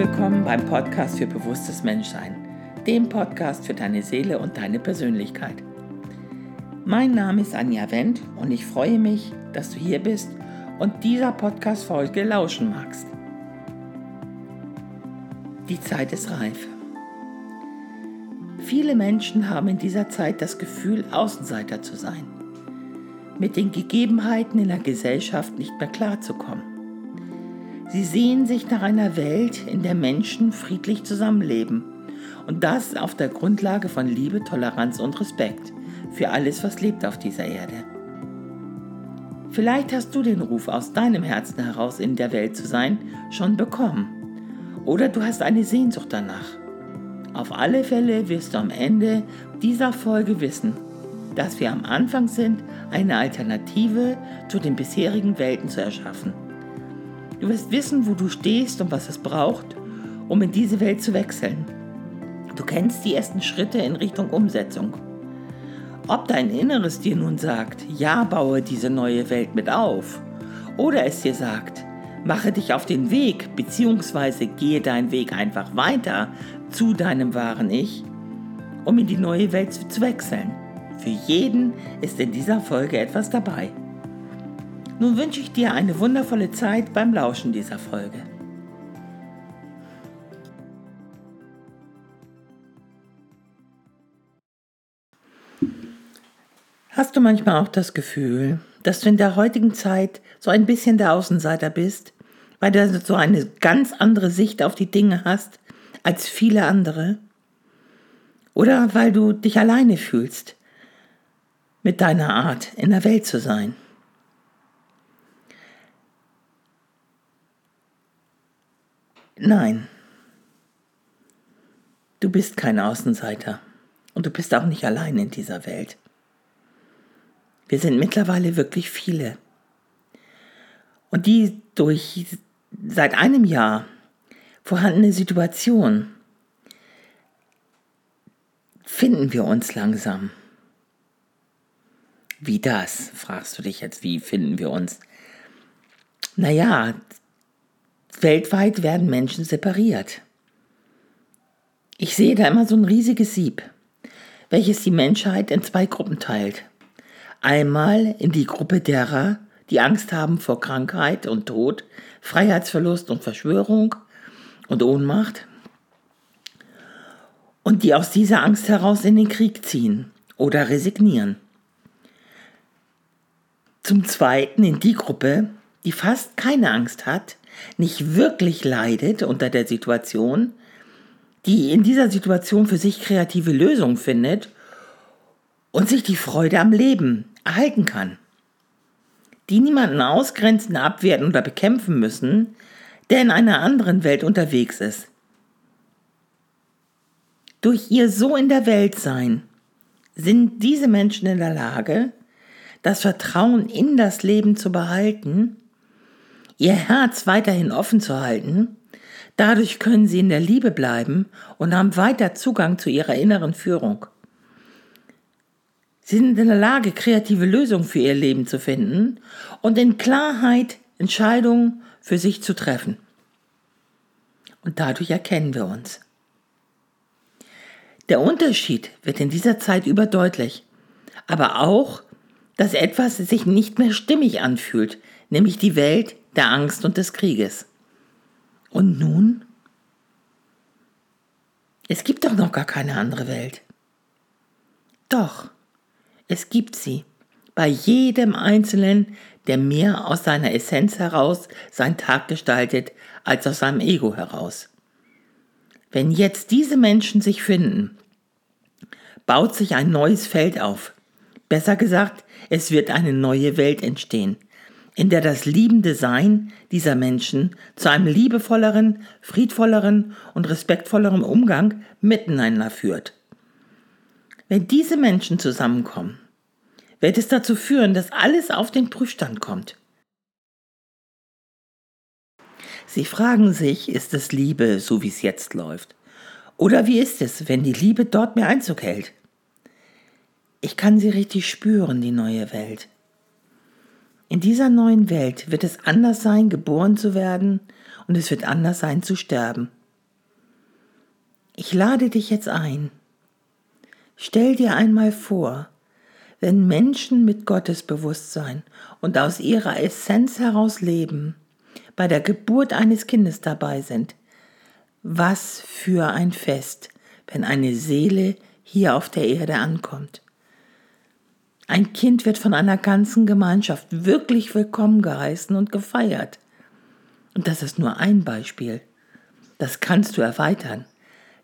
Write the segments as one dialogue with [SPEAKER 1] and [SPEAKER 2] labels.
[SPEAKER 1] willkommen beim Podcast für bewusstes Menschsein, dem Podcast für deine Seele und deine Persönlichkeit. Mein Name ist Anja Wendt und ich freue mich, dass du hier bist und dieser Podcast-Folge lauschen magst. Die Zeit ist reif. Viele Menschen haben in dieser Zeit das Gefühl, Außenseiter zu sein, mit den Gegebenheiten in der Gesellschaft nicht mehr klarzukommen. Sie sehen sich nach einer Welt, in der Menschen friedlich zusammenleben. Und das auf der Grundlage von Liebe, Toleranz und Respekt für alles, was lebt auf dieser Erde. Vielleicht hast du den Ruf aus deinem Herzen heraus in der Welt zu sein schon bekommen. Oder du hast eine Sehnsucht danach. Auf alle Fälle wirst du am Ende dieser Folge wissen, dass wir am Anfang sind, eine Alternative zu den bisherigen Welten zu erschaffen. Du wirst wissen, wo du stehst und was es braucht, um in diese Welt zu wechseln. Du kennst die ersten Schritte in Richtung Umsetzung. Ob dein Inneres dir nun sagt, ja, baue diese neue Welt mit auf, oder es dir sagt, mache dich auf den Weg, beziehungsweise gehe deinen Weg einfach weiter zu deinem wahren Ich, um in die neue Welt zu wechseln. Für jeden ist in dieser Folge etwas dabei. Nun wünsche ich dir eine wundervolle Zeit beim Lauschen dieser Folge. Hast du manchmal auch das Gefühl, dass du in der heutigen Zeit so ein bisschen der Außenseiter bist, weil du so eine ganz andere Sicht auf die Dinge hast als viele andere? Oder weil du dich alleine fühlst mit deiner Art in der Welt zu sein? Nein, du bist kein Außenseiter und du bist auch nicht allein in dieser Welt. Wir sind mittlerweile wirklich viele. Und die durch seit einem Jahr vorhandene Situation finden wir uns langsam. Wie das? fragst du dich jetzt, wie finden wir uns? Naja, Weltweit werden Menschen separiert. Ich sehe da immer so ein riesiges Sieb, welches die Menschheit in zwei Gruppen teilt. Einmal in die Gruppe derer, die Angst haben vor Krankheit und Tod, Freiheitsverlust und Verschwörung und Ohnmacht und die aus dieser Angst heraus in den Krieg ziehen oder resignieren. Zum Zweiten in die Gruppe, die fast keine Angst hat, nicht wirklich leidet unter der Situation, die in dieser Situation für sich kreative Lösungen findet und sich die Freude am Leben erhalten kann. Die niemanden ausgrenzen, abwerten oder bekämpfen müssen, der in einer anderen Welt unterwegs ist. Durch ihr so in der Welt sein sind diese Menschen in der Lage, das Vertrauen in das Leben zu behalten ihr Herz weiterhin offen zu halten. Dadurch können sie in der Liebe bleiben und haben weiter Zugang zu ihrer inneren Führung. Sie sind in der Lage, kreative Lösungen für ihr Leben zu finden und in Klarheit Entscheidungen für sich zu treffen. Und dadurch erkennen wir uns. Der Unterschied wird in dieser Zeit überdeutlich, aber auch, dass etwas sich nicht mehr stimmig anfühlt, nämlich die Welt, der Angst und des Krieges. Und nun? Es gibt doch noch gar keine andere Welt. Doch, es gibt sie. Bei jedem Einzelnen, der mehr aus seiner Essenz heraus seinen Tag gestaltet, als aus seinem Ego heraus. Wenn jetzt diese Menschen sich finden, baut sich ein neues Feld auf. Besser gesagt, es wird eine neue Welt entstehen, in der das liebende Sein dieser Menschen zu einem liebevolleren, friedvolleren und respektvolleren Umgang miteinander führt. Wenn diese Menschen zusammenkommen, wird es dazu führen, dass alles auf den Prüfstand kommt. Sie fragen sich, ist es Liebe, so wie es jetzt läuft? Oder wie ist es, wenn die Liebe dort mehr Einzug hält? Ich kann sie richtig spüren, die neue Welt. In dieser neuen Welt wird es anders sein, geboren zu werden und es wird anders sein zu sterben. Ich lade dich jetzt ein. Stell dir einmal vor, wenn Menschen mit Gottesbewusstsein und aus ihrer Essenz heraus leben, bei der Geburt eines Kindes dabei sind. Was für ein Fest, wenn eine Seele hier auf der Erde ankommt. Ein Kind wird von einer ganzen Gemeinschaft wirklich willkommen geheißen und gefeiert. Und das ist nur ein Beispiel. Das kannst du erweitern.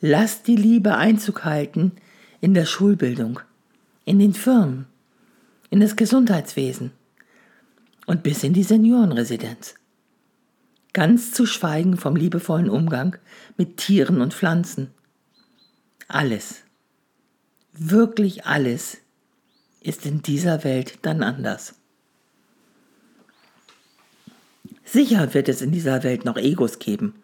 [SPEAKER 1] Lass die Liebe Einzug halten in der Schulbildung, in den Firmen, in das Gesundheitswesen und bis in die Seniorenresidenz. Ganz zu schweigen vom liebevollen Umgang mit Tieren und Pflanzen. Alles, wirklich alles ist in dieser Welt dann anders. Sicher wird es in dieser Welt noch Egos geben,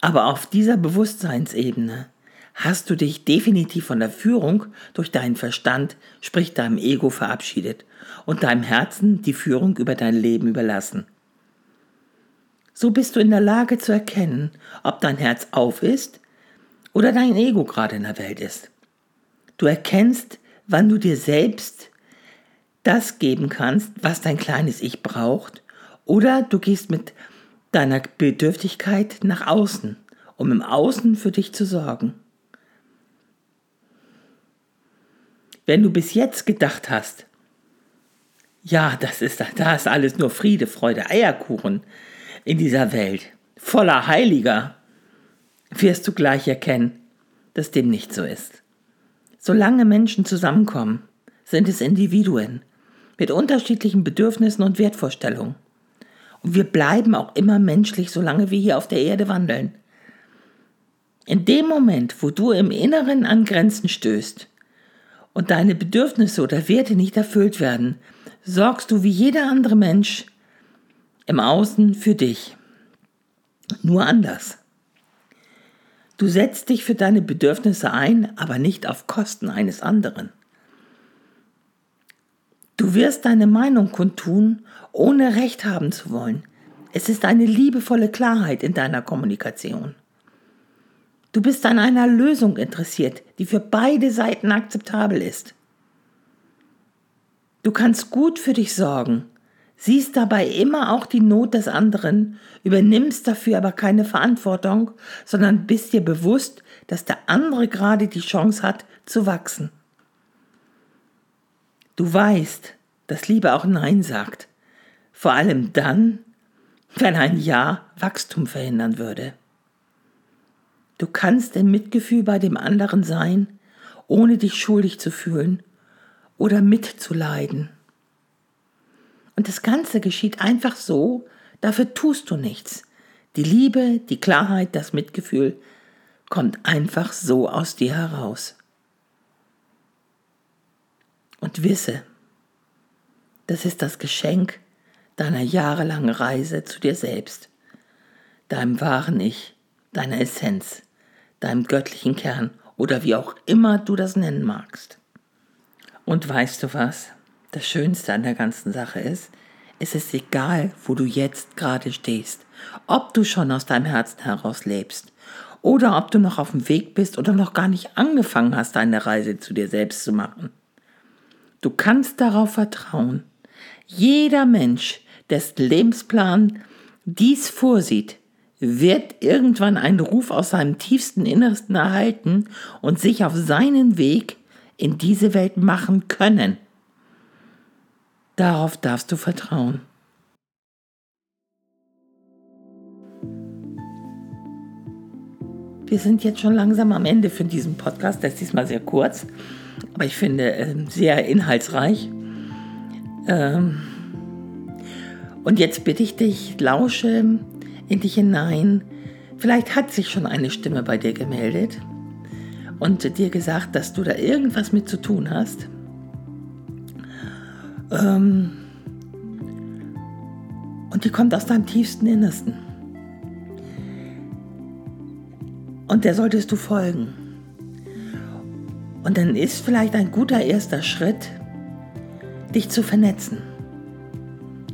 [SPEAKER 1] aber auf dieser Bewusstseinsebene hast du dich definitiv von der Führung durch deinen Verstand, sprich deinem Ego, verabschiedet und deinem Herzen die Führung über dein Leben überlassen. So bist du in der Lage zu erkennen, ob dein Herz auf ist oder dein Ego gerade in der Welt ist. Du erkennst, wann du dir selbst das geben kannst, was dein kleines Ich braucht, oder du gehst mit deiner Bedürftigkeit nach außen, um im Außen für dich zu sorgen. Wenn du bis jetzt gedacht hast, ja, das ist, da ist alles nur Friede, Freude, Eierkuchen in dieser Welt, voller Heiliger, wirst du gleich erkennen, dass dem nicht so ist. Solange Menschen zusammenkommen, sind es Individuen mit unterschiedlichen Bedürfnissen und Wertvorstellungen. Und wir bleiben auch immer menschlich, solange wir hier auf der Erde wandeln. In dem Moment, wo du im Inneren an Grenzen stößt, und deine Bedürfnisse oder Werte nicht erfüllt werden, sorgst du wie jeder andere Mensch im Außen für dich. Nur anders. Du setzt dich für deine Bedürfnisse ein, aber nicht auf Kosten eines anderen. Du wirst deine Meinung kundtun, ohne Recht haben zu wollen. Es ist eine liebevolle Klarheit in deiner Kommunikation. Du bist an einer Lösung interessiert, die für beide Seiten akzeptabel ist. Du kannst gut für dich sorgen, siehst dabei immer auch die Not des anderen, übernimmst dafür aber keine Verantwortung, sondern bist dir bewusst, dass der andere gerade die Chance hat zu wachsen. Du weißt, dass Liebe auch Nein sagt, vor allem dann, wenn ein Ja Wachstum verhindern würde. Du kannst im Mitgefühl bei dem anderen sein, ohne dich schuldig zu fühlen oder mitzuleiden. Und das Ganze geschieht einfach so, dafür tust du nichts. Die Liebe, die Klarheit, das Mitgefühl kommt einfach so aus dir heraus. Und wisse, das ist das Geschenk deiner jahrelangen Reise zu dir selbst, deinem wahren Ich, deiner Essenz, deinem göttlichen Kern oder wie auch immer du das nennen magst. Und weißt du was? Das Schönste an der ganzen Sache ist, es ist egal, wo du jetzt gerade stehst, ob du schon aus deinem Herzen heraus lebst oder ob du noch auf dem Weg bist oder noch gar nicht angefangen hast, deine Reise zu dir selbst zu machen. Du kannst darauf vertrauen. Jeder Mensch, dessen Lebensplan dies vorsieht, wird irgendwann einen Ruf aus seinem tiefsten Innersten erhalten und sich auf seinen Weg in diese Welt machen können. Darauf darfst du vertrauen. Wir sind jetzt schon langsam am Ende für diesen Podcast. Der ist diesmal sehr kurz, aber ich finde äh, sehr inhaltsreich. Ähm und jetzt bitte ich dich, lausche in dich hinein. Vielleicht hat sich schon eine Stimme bei dir gemeldet und dir gesagt, dass du da irgendwas mit zu tun hast. Ähm und die kommt aus deinem tiefsten Innersten. Und der solltest du folgen. Und dann ist vielleicht ein guter erster Schritt, dich zu vernetzen.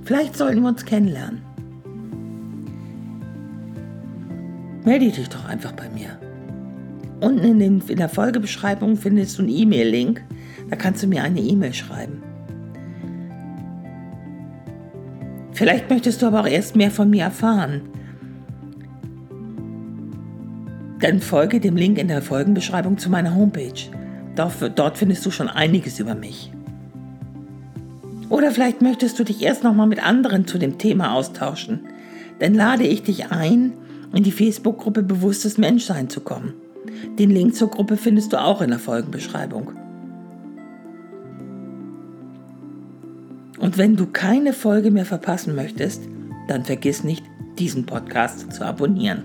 [SPEAKER 1] Vielleicht sollten wir uns kennenlernen. Melde dich doch einfach bei mir. Unten in, den, in der Folgebeschreibung findest du einen E-Mail-Link. Da kannst du mir eine E-Mail schreiben. Vielleicht möchtest du aber auch erst mehr von mir erfahren. Dann folge dem Link in der Folgenbeschreibung zu meiner Homepage. Dort, findest du schon einiges über mich. Oder vielleicht möchtest du dich erst nochmal mit anderen zu dem Thema austauschen. Dann lade ich dich ein, in die Facebook-Gruppe Bewusstes Menschsein zu kommen. Den Link zur Gruppe findest du auch in der Folgenbeschreibung. Und wenn du keine Folge mehr verpassen möchtest, dann vergiss nicht, diesen Podcast zu abonnieren.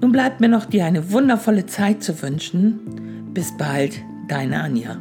[SPEAKER 1] Nun bleibt mir noch dir eine wundervolle Zeit zu wünschen. Bis bald, deine Anja.